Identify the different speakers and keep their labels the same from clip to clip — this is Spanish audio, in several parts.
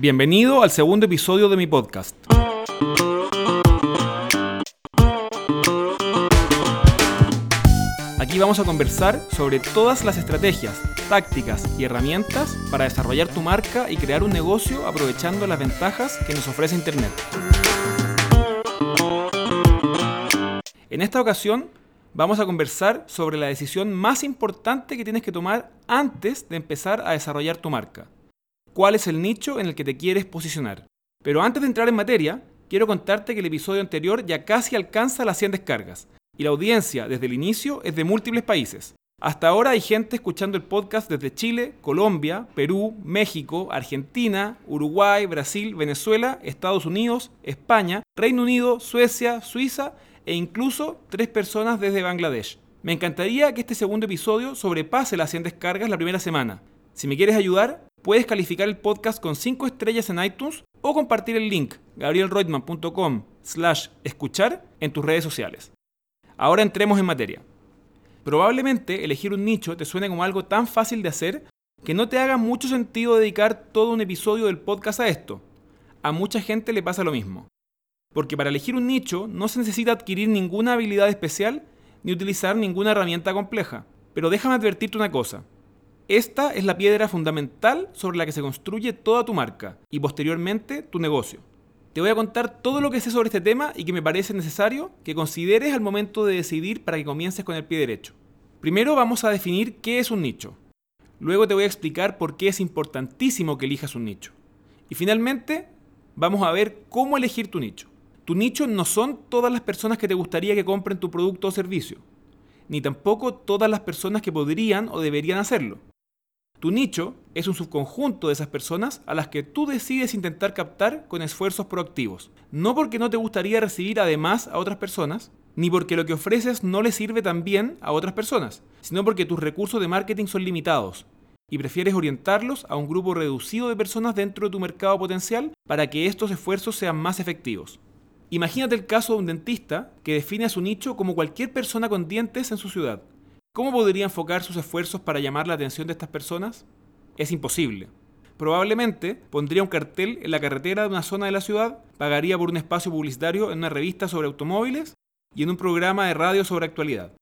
Speaker 1: Bienvenido al segundo episodio de mi podcast. Aquí vamos a conversar sobre todas las estrategias, tácticas y herramientas para desarrollar tu marca y crear un negocio aprovechando las ventajas que nos ofrece Internet. En esta ocasión vamos a conversar sobre la decisión más importante que tienes que tomar antes de empezar a desarrollar tu marca cuál es el nicho en el que te quieres posicionar. Pero antes de entrar en materia, quiero contarte que el episodio anterior ya casi alcanza las 100 descargas, y la audiencia desde el inicio es de múltiples países. Hasta ahora hay gente escuchando el podcast desde Chile, Colombia, Perú, México, Argentina, Uruguay, Brasil, Venezuela, Estados Unidos, España, Reino Unido, Suecia, Suiza e incluso tres personas desde Bangladesh. Me encantaría que este segundo episodio sobrepase las 100 descargas la primera semana. Si me quieres ayudar, Puedes calificar el podcast con 5 estrellas en iTunes o compartir el link gabrielreutman.com slash escuchar en tus redes sociales. Ahora entremos en materia. Probablemente elegir un nicho te suene como algo tan fácil de hacer que no te haga mucho sentido dedicar todo un episodio del podcast a esto. A mucha gente le pasa lo mismo. Porque para elegir un nicho no se necesita adquirir ninguna habilidad especial ni utilizar ninguna herramienta compleja. Pero déjame advertirte una cosa. Esta es la piedra fundamental sobre la que se construye toda tu marca y posteriormente tu negocio. Te voy a contar todo lo que sé sobre este tema y que me parece necesario que consideres al momento de decidir para que comiences con el pie derecho. Primero vamos a definir qué es un nicho. Luego te voy a explicar por qué es importantísimo que elijas un nicho. Y finalmente vamos a ver cómo elegir tu nicho. Tu nicho no son todas las personas que te gustaría que compren tu producto o servicio, ni tampoco todas las personas que podrían o deberían hacerlo. Tu nicho es un subconjunto de esas personas a las que tú decides intentar captar con esfuerzos proactivos. No porque no te gustaría recibir además a otras personas, ni porque lo que ofreces no le sirve tan bien a otras personas, sino porque tus recursos de marketing son limitados y prefieres orientarlos a un grupo reducido de personas dentro de tu mercado potencial para que estos esfuerzos sean más efectivos. Imagínate el caso de un dentista que define a su nicho como cualquier persona con dientes en su ciudad. ¿Cómo podría enfocar sus esfuerzos para llamar la atención de estas personas? Es imposible. Probablemente pondría un cartel en la carretera de una zona de la ciudad, pagaría por un espacio publicitario en una revista sobre automóviles y en un programa de radio sobre actualidad.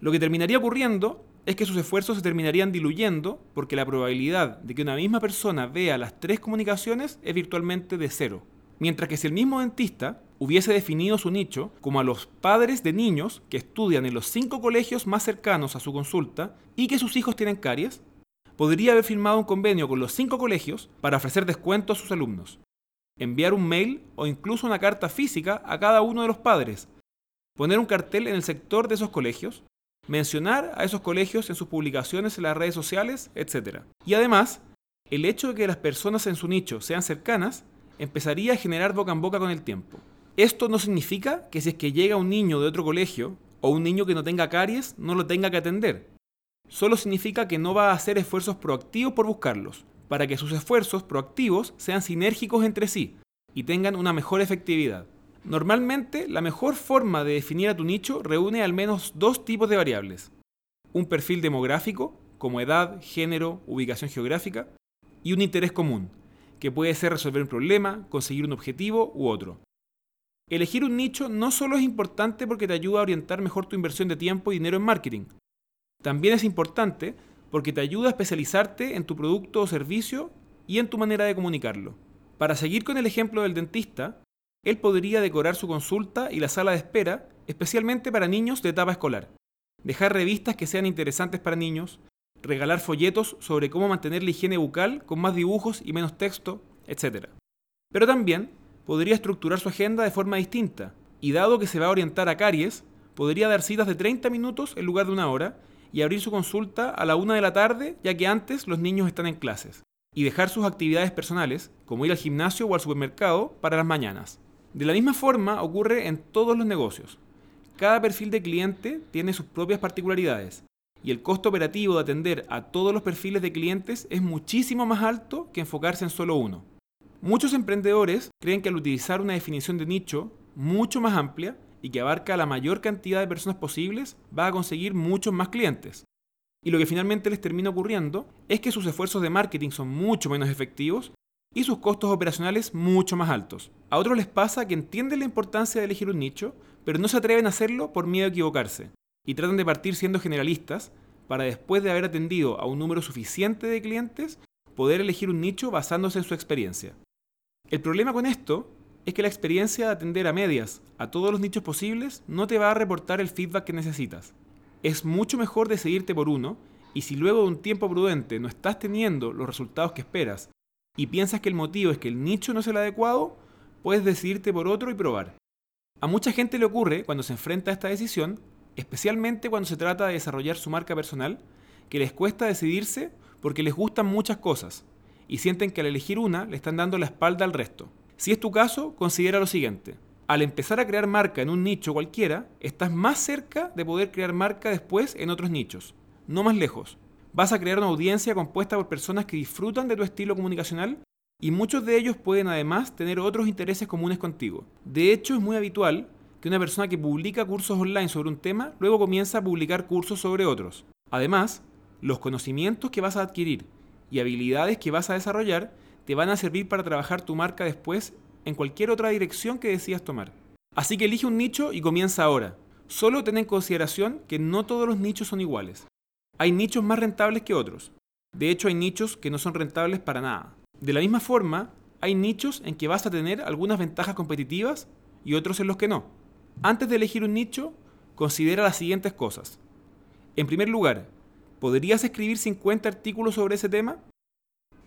Speaker 1: Lo que terminaría ocurriendo es que sus esfuerzos se terminarían diluyendo porque la probabilidad de que una misma persona vea las tres comunicaciones es virtualmente de cero. Mientras que si el mismo dentista hubiese definido su nicho como a los padres de niños que estudian en los cinco colegios más cercanos a su consulta y que sus hijos tienen caries, podría haber firmado un convenio con los cinco colegios para ofrecer descuento a sus alumnos, enviar un mail o incluso una carta física a cada uno de los padres, poner un cartel en el sector de esos colegios, mencionar a esos colegios en sus publicaciones en las redes sociales, etc. Y además, el hecho de que las personas en su nicho sean cercanas empezaría a generar boca en boca con el tiempo. Esto no significa que si es que llega un niño de otro colegio o un niño que no tenga caries, no lo tenga que atender. Solo significa que no va a hacer esfuerzos proactivos por buscarlos, para que sus esfuerzos proactivos sean sinérgicos entre sí y tengan una mejor efectividad. Normalmente, la mejor forma de definir a tu nicho reúne al menos dos tipos de variables. Un perfil demográfico, como edad, género, ubicación geográfica, y un interés común, que puede ser resolver un problema, conseguir un objetivo u otro. Elegir un nicho no solo es importante porque te ayuda a orientar mejor tu inversión de tiempo y dinero en marketing, también es importante porque te ayuda a especializarte en tu producto o servicio y en tu manera de comunicarlo. Para seguir con el ejemplo del dentista, él podría decorar su consulta y la sala de espera especialmente para niños de etapa escolar, dejar revistas que sean interesantes para niños, regalar folletos sobre cómo mantener la higiene bucal con más dibujos y menos texto, etc. Pero también podría estructurar su agenda de forma distinta, y dado que se va a orientar a caries, podría dar citas de 30 minutos en lugar de una hora y abrir su consulta a la una de la tarde, ya que antes los niños están en clases, y dejar sus actividades personales, como ir al gimnasio o al supermercado, para las mañanas. De la misma forma ocurre en todos los negocios. Cada perfil de cliente tiene sus propias particularidades, y el costo operativo de atender a todos los perfiles de clientes es muchísimo más alto que enfocarse en solo uno. Muchos emprendedores creen que al utilizar una definición de nicho mucho más amplia y que abarca la mayor cantidad de personas posibles, va a conseguir muchos más clientes. Y lo que finalmente les termina ocurriendo es que sus esfuerzos de marketing son mucho menos efectivos y sus costos operacionales mucho más altos. A otros les pasa que entienden la importancia de elegir un nicho, pero no se atreven a hacerlo por miedo a equivocarse, y tratan de partir siendo generalistas para después de haber atendido a un número suficiente de clientes, poder elegir un nicho basándose en su experiencia. El problema con esto es que la experiencia de atender a medias a todos los nichos posibles no te va a reportar el feedback que necesitas. Es mucho mejor decidirte por uno y si luego de un tiempo prudente no estás teniendo los resultados que esperas y piensas que el motivo es que el nicho no es el adecuado, puedes decidirte por otro y probar. A mucha gente le ocurre cuando se enfrenta a esta decisión, especialmente cuando se trata de desarrollar su marca personal, que les cuesta decidirse porque les gustan muchas cosas y sienten que al elegir una le están dando la espalda al resto. Si es tu caso, considera lo siguiente. Al empezar a crear marca en un nicho cualquiera, estás más cerca de poder crear marca después en otros nichos, no más lejos vas a crear una audiencia compuesta por personas que disfrutan de tu estilo comunicacional y muchos de ellos pueden además tener otros intereses comunes contigo. De hecho, es muy habitual que una persona que publica cursos online sobre un tema luego comienza a publicar cursos sobre otros. Además, los conocimientos que vas a adquirir y habilidades que vas a desarrollar te van a servir para trabajar tu marca después en cualquier otra dirección que decidas tomar. Así que elige un nicho y comienza ahora. Solo ten en consideración que no todos los nichos son iguales. Hay nichos más rentables que otros. De hecho, hay nichos que no son rentables para nada. De la misma forma, hay nichos en que vas a tener algunas ventajas competitivas y otros en los que no. Antes de elegir un nicho, considera las siguientes cosas. En primer lugar, ¿podrías escribir 50 artículos sobre ese tema?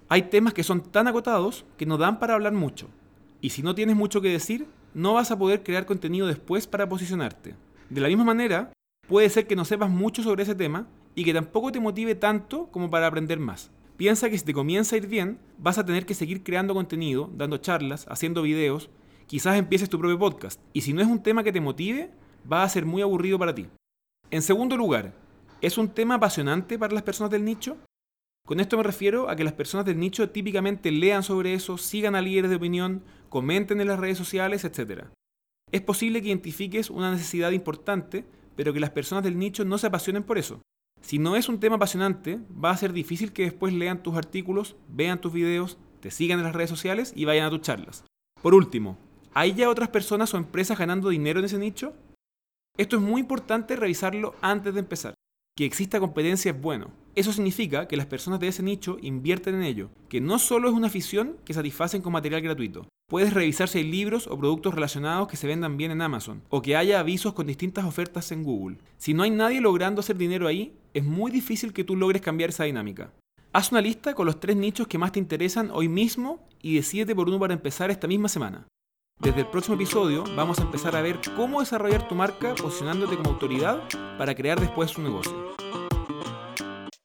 Speaker 1: Hay temas que son tan agotados que no dan para hablar mucho. Y si no tienes mucho que decir, no vas a poder crear contenido después para posicionarte. De la misma manera, puede ser que no sepas mucho sobre ese tema y que tampoco te motive tanto como para aprender más. Piensa que si te comienza a ir bien, vas a tener que seguir creando contenido, dando charlas, haciendo videos, quizás empieces tu propio podcast. Y si no es un tema que te motive, va a ser muy aburrido para ti. En segundo lugar, ¿es un tema apasionante para las personas del nicho? Con esto me refiero a que las personas del nicho típicamente lean sobre eso, sigan a líderes de opinión, comenten en las redes sociales, etc. Es posible que identifiques una necesidad importante, pero que las personas del nicho no se apasionen por eso. Si no es un tema apasionante, va a ser difícil que después lean tus artículos, vean tus videos, te sigan en las redes sociales y vayan a tus charlas. Por último, ¿hay ya otras personas o empresas ganando dinero en ese nicho? Esto es muy importante revisarlo antes de empezar. Que exista competencia es bueno. Eso significa que las personas de ese nicho invierten en ello, que no solo es una afición que satisfacen con material gratuito, Puedes revisar si hay libros o productos relacionados que se vendan bien en Amazon o que haya avisos con distintas ofertas en Google. Si no hay nadie logrando hacer dinero ahí, es muy difícil que tú logres cambiar esa dinámica. Haz una lista con los tres nichos que más te interesan hoy mismo y decídete por uno para empezar esta misma semana. Desde el próximo episodio vamos a empezar a ver cómo desarrollar tu marca posicionándote como autoridad para crear después un negocio.